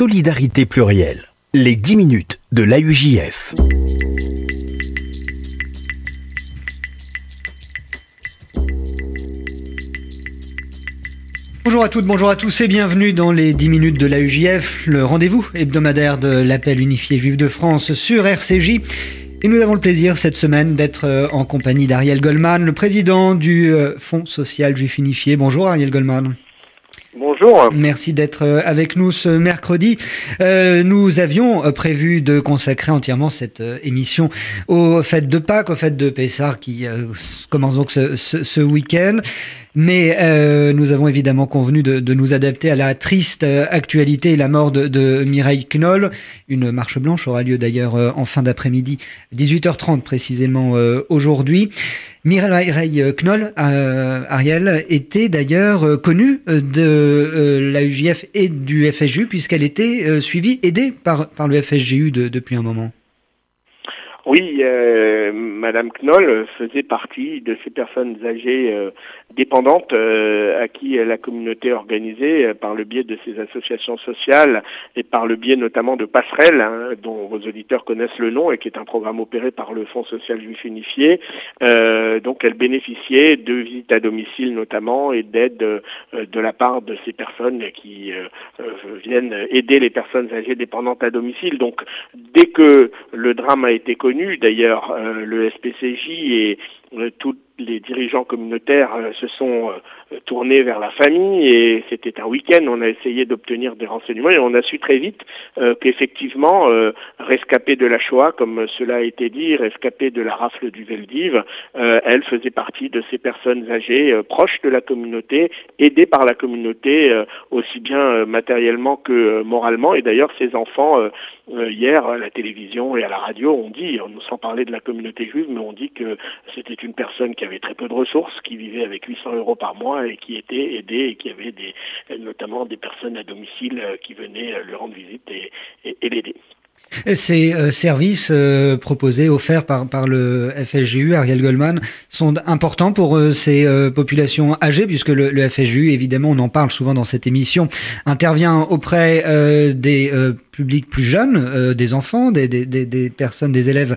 Solidarité plurielle. Les 10 minutes de l'AUJF. Bonjour à toutes, bonjour à tous et bienvenue dans les 10 minutes de l'AUJF, le rendez-vous hebdomadaire de l'appel unifié juif de France sur RCJ. Et nous avons le plaisir cette semaine d'être euh, en compagnie d'Ariel Goldman, le président du euh, Fonds social juif unifié. Bonjour Ariel Goldman. Merci d'être euh, avec nous ce mercredi. Euh, nous avions euh, prévu de consacrer entièrement cette émission aux fêtes de Pâques, aux fêtes de Pessah qui commencent donc ce, week-end. Mais nous avons évidemment convenu de, de, nous adapter à la triste actualité et la mort de, de Mireille Knoll. Une marche blanche aura lieu d'ailleurs en fin d'après-midi, 18h30 précisément aujourd'hui. Mireille Knoll, euh, Ariel, était d'ailleurs euh, connue euh, de la UJF et du FSGU puisqu'elle était suivie, aidée par, par le FSGU depuis un moment. Oui, euh, Madame Knoll faisait partie de ces personnes âgées euh, dépendantes euh, à qui la communauté organisée par le biais de ces associations sociales et par le biais notamment de Passerelle, hein, dont vos auditeurs connaissent le nom et qui est un programme opéré par le Fonds social juif unifié. donc, elle bénéficiait de visites à domicile notamment et d'aide de la part de ces personnes qui viennent aider les personnes âgées dépendantes à domicile. Donc, dès que le drame a été connu D'ailleurs, euh, le SPCJ et euh, toutes les dirigeants communautaires euh, se sont tournés vers la famille et c'était un week-end. On a essayé d'obtenir des renseignements et on a su très vite qu'effectivement, rescapée de la Shoah, comme cela a été dit, rescapée de la rafle du Veldiv, elle faisait partie de ces personnes âgées proches de la communauté, aidées par la communauté aussi bien matériellement que moralement. Et d'ailleurs, ces enfants euh, hier, à la télévision et à la radio, on dit, sans parler de la communauté juive, mais on dit que c'était une personne qui avait très peu de ressources, qui vivait avec 800 euros par mois et qui était aidée et qui avait des, notamment des personnes à domicile euh, qui venaient euh, lui rendre visite et, et l'aider. Ces euh, services proposés, offerts par, le FSGU, Ariel Goldman, sont importants pour ces populations âgées, puisque le, le, FSGU, évidemment, on en parle souvent dans cette émission, intervient auprès des publics plus jeunes, des enfants, des, personnes, des élèves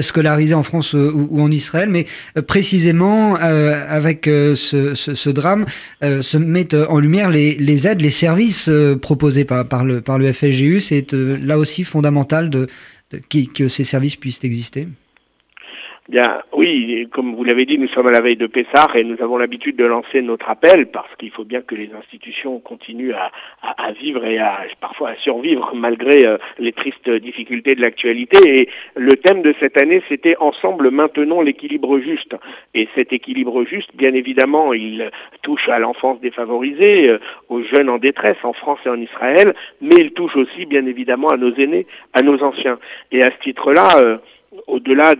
scolarisés en France ou, en Israël, mais précisément avec ce, drame, se mettent en lumière les, aides, les services proposés par, le, par FSGU. C'est là aussi fondamental que ces services puissent exister Bien, oui, comme vous l'avez dit, nous sommes à la veille de Pessard et nous avons l'habitude de lancer notre appel parce qu'il faut bien que les institutions continuent à, à, vivre et à parfois à survivre malgré euh, les tristes difficultés de l'actualité. Et le thème de cette année, c'était Ensemble maintenons l'équilibre juste. Et cet équilibre juste, bien évidemment, il touche à l'enfance défavorisée, euh, aux jeunes en détresse en France et en Israël, mais il touche aussi, bien évidemment, à nos aînés, à nos anciens. Et à ce titre-là, euh, au-delà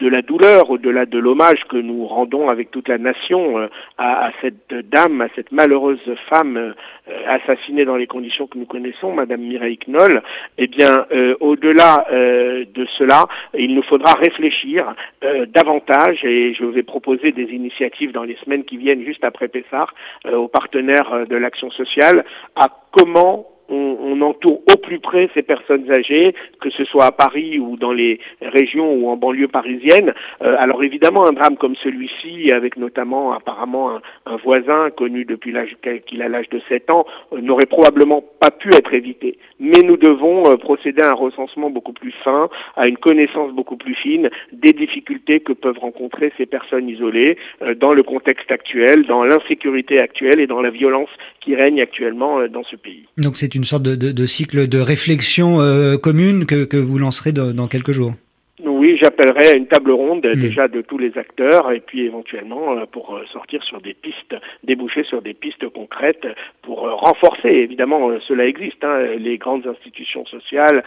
de la douleur, au-delà de l'hommage que nous rendons avec toute la nation euh, à, cette dame, à cette malheureuse femme euh, assassinée dans les conditions que nous connaissons, Madame Mireille Knoll, eh bien, euh, au-delà de cela, il nous faudra réfléchir davantage et je vais proposer des initiatives dans les semaines qui viennent juste après Pessard aux partenaires de l'action sociale à comment on, entoure au plus près ces personnes âgées, que ce soit à Paris ou dans les régions ou en banlieue parisienne. Euh, alors évidemment, un drame comme celui-ci, avec notamment apparemment un, voisin connu depuis l'âge qu'il a l'âge de 7 ans, euh, n'aurait probablement pas pu être évité. Mais nous devons euh, procéder à un recensement beaucoup plus fin, à une connaissance beaucoup plus fine des difficultés que peuvent rencontrer ces personnes isolées dans le contexte actuel, dans l'insécurité actuelle et dans la violence qui règne actuellement dans ce pays. Donc c'est une sorte de, cycle de réflexion euh, commune que, vous lancerez dans quelques jours. Oui, j'appellerai à une table ronde hmm. déjà de tous les acteurs et puis éventuellement euh, pour euh, sortir sur des pistes, déboucher sur des pistes concrètes pour renforcer. Évidemment, cela existe. Hein, les grandes institutions sociales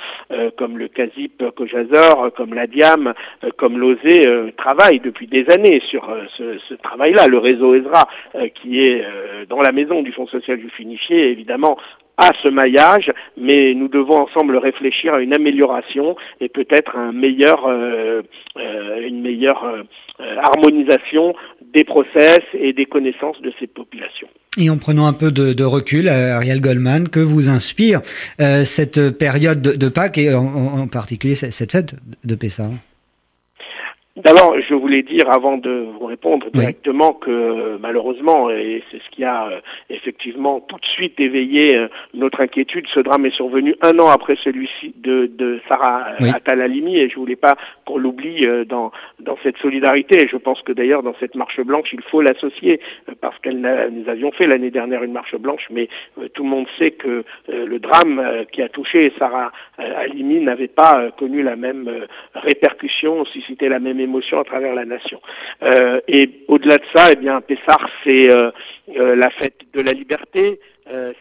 comme le CASIP Cojazor, comme la DIAM, comme l'OSE travaillent depuis des années sur ce, ce travail-là. Le réseau ESRA qui est dans la maison du Fonds social du Finifié, évidemment à ce maillage, mais nous devons ensemble réfléchir à une amélioration et peut-être un euh, euh, une meilleure euh, harmonisation des process et des connaissances de ces populations. Et en prenant un peu de, recul, Ariel Goldman, que vous inspire cette période de, Pâques et en, particulier cette fête de Pessah? D'abord, je voulais dire, avant de vous répondre directement, que malheureusement, et c'est ce qui a euh, effectivement tout de suite éveillé euh, notre inquiétude, ce drame est survenu un an après celui-ci de, de Sarah oui. Atalalimi, et je voulais pas qu'on l'oublie euh, dans, dans cette solidarité. Et je pense que d'ailleurs, dans cette marche blanche, il faut l'associer, parce que nous avions fait l'année dernière une marche blanche, mais tout le monde sait que le drame qui a touché Sarah Alimi n'avait pas connu la même répercussion, suscité la même émotion à travers la nation. Euh, et au-delà de ça, eh bien, Pessar, c'est euh, euh, la fête de la liberté,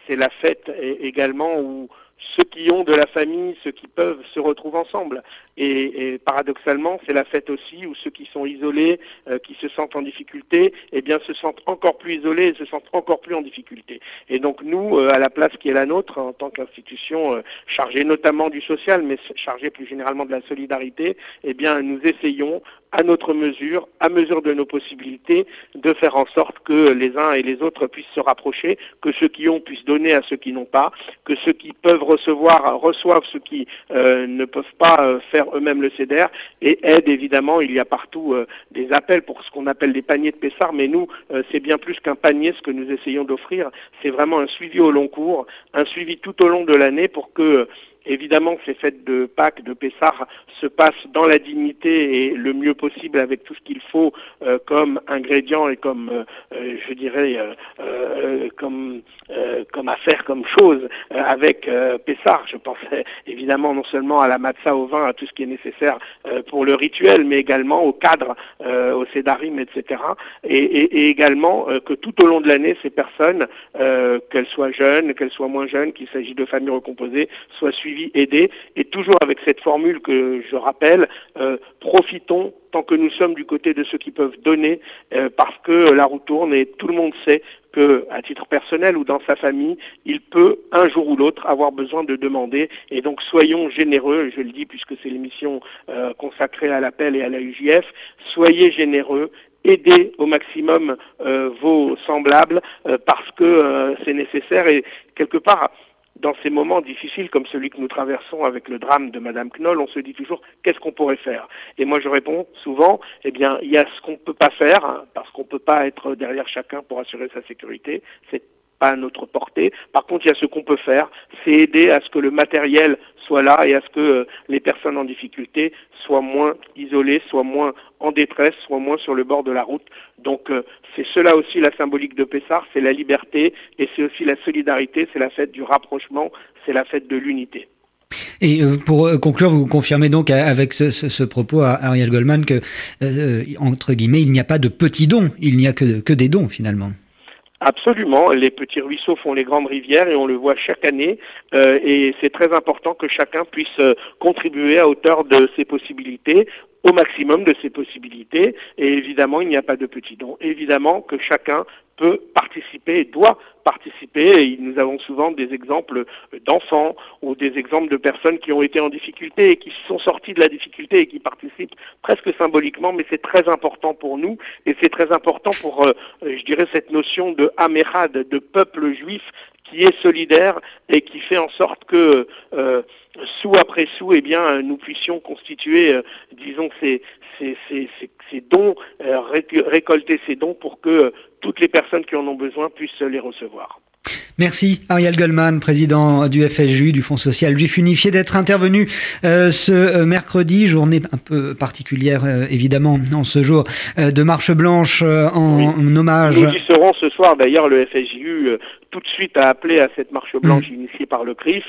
c'est la fête également où ceux qui ont de la famille, ceux qui peuvent se retrouvent ensemble. Et, paradoxalement, c'est la fête aussi où ceux qui sont isolés, euh, qui se sentent en difficulté, eh bien, se sentent encore plus isolés et se sentent encore plus en difficulté. Et donc nous, euh, à la place qui est la nôtre, en tant qu'institution euh, chargée notamment du social, mais chargée plus généralement de la solidarité, eh bien, nous essayons à notre mesure, à mesure de nos possibilités, de faire en sorte que les uns et les autres puissent se rapprocher, que ceux qui ont puissent donner à ceux qui n'ont pas, que ceux qui peuvent recevoir reçoivent ceux qui ne peuvent pas faire eux-mêmes le CEDER et aide évidemment. Il y a partout euh, des appels pour ce qu'on appelle des paniers de Pessard, mais nous, euh, c'est bien plus qu'un panier ce que nous essayons d'offrir. C'est vraiment un suivi au long cours, un suivi tout au long de l'année pour que Évidemment, ces fêtes de Pâques, de Pessah, se passent dans la dignité et le mieux possible avec tout ce qu'il faut euh, comme ingrédients et comme, euh, euh, je dirais, comme, comme affaire, comme chose avec Pessah. Je pense évidemment non seulement à la matzah au vin, à tout ce qui est nécessaire pour le rituel, mais également au cadre, au sédarim, etc. Et, et, et également que tout au long de l'année, ces personnes, qu'elles soient jeunes, qu'elles soient moins jeunes, qu'il s'agit de familles recomposées, soient suivies aider, et toujours avec cette formule que je rappelle, euh, profitons tant que nous sommes du côté de ceux qui peuvent donner, euh, parce que la roue tourne et tout le monde sait que, à titre personnel ou dans sa famille, il peut un jour ou l'autre avoir besoin de demander. Et donc soyons généreux, je le dis puisque c'est l'émission euh, consacrée à l'appel et à la UJF, soyez généreux, aidez au maximum vos semblables parce que c'est nécessaire et quelque part dans ces moments difficiles comme celui que nous traversons avec le drame de Madame Knoll, on se dit toujours qu'est-ce qu'on pourrait faire? Et moi je réponds souvent, eh bien il y a ce qu'on ne peut pas faire, hein, parce qu'on ne peut pas être derrière chacun pour assurer sa sécurité, c'est pas à notre portée. Par contre, il y a ce qu'on peut faire, c'est aider à ce que le matériel là et à ce que euh, les personnes en difficulté soient moins isolées, soient moins en détresse, soient moins sur le bord de la route. Donc euh, c'est cela aussi la symbolique de Pessar, c'est la liberté et c'est aussi la solidarité, c'est la fête du rapprochement, c'est la fête de l'unité. Et euh, pour conclure, vous confirmez donc avec ce, propos à Ariel Goldman que, entre guillemets, il n'y a pas de petits dons, il n'y a que des dons finalement. Absolument, les petits ruisseaux font les grandes rivières et on le voit chaque année euh, et c'est très important que chacun puisse euh, contribuer à hauteur de ses possibilités au maximum de ses possibilités et évidemment il n'y a pas de petits dons. Évidemment que chacun peut participer et doit participer. Et nous avons souvent des exemples d'enfants ou des exemples de personnes qui ont été en difficulté et qui sont sortis de la difficulté et qui participent presque symboliquement, mais c'est très important pour nous et c'est très important pour, euh, je dirais, cette notion de Amérad, de peuple juif qui est solidaire et qui fait en sorte que euh, sous après sous, eh bien, nous puissions constituer, euh, disons, ces, ces, ces, ces dons, récolter ces dons pour que toutes les personnes qui en ont besoin puissent les recevoir. Merci Ariel Goldman, président du FSJU, du Fonds social juif unifié, d'être intervenu euh, ce euh, mercredi, journée un peu particulière euh, évidemment en ce jour de marche blanche en, hommage. Nous y serons ce soir d'ailleurs, le FSJU tout de suite a appelé à cette marche blanche mm. initiée par le CRIF.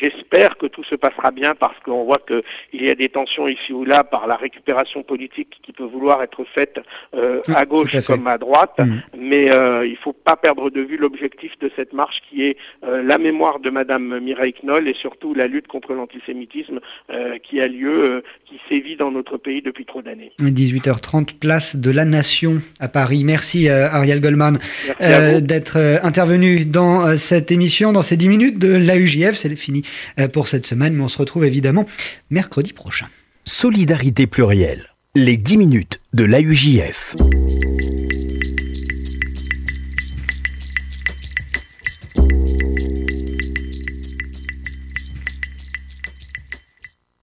J'espère que tout se passera bien parce qu'on voit qu'il y a des tensions ici ou là par la récupération politique qui peut vouloir être faite à gauche comme à droite, mm. mais il ne faut pas perdre de vue l'objectif de cette marche qui est euh, la mémoire de Madame Mireille Knoll et surtout la lutte contre l'antisémitisme euh, qui a lieu, euh, qui sévit dans notre pays depuis trop d'années. 18h30, place de la Nation à Paris. Merci Ariel Goldman d'être intervenu dans cette émission, dans ces 10 minutes de l'AUJF. C'est fini pour cette semaine, mais on se retrouve évidemment mercredi prochain. Solidarité plurielle, les 10 minutes de l'AUJF.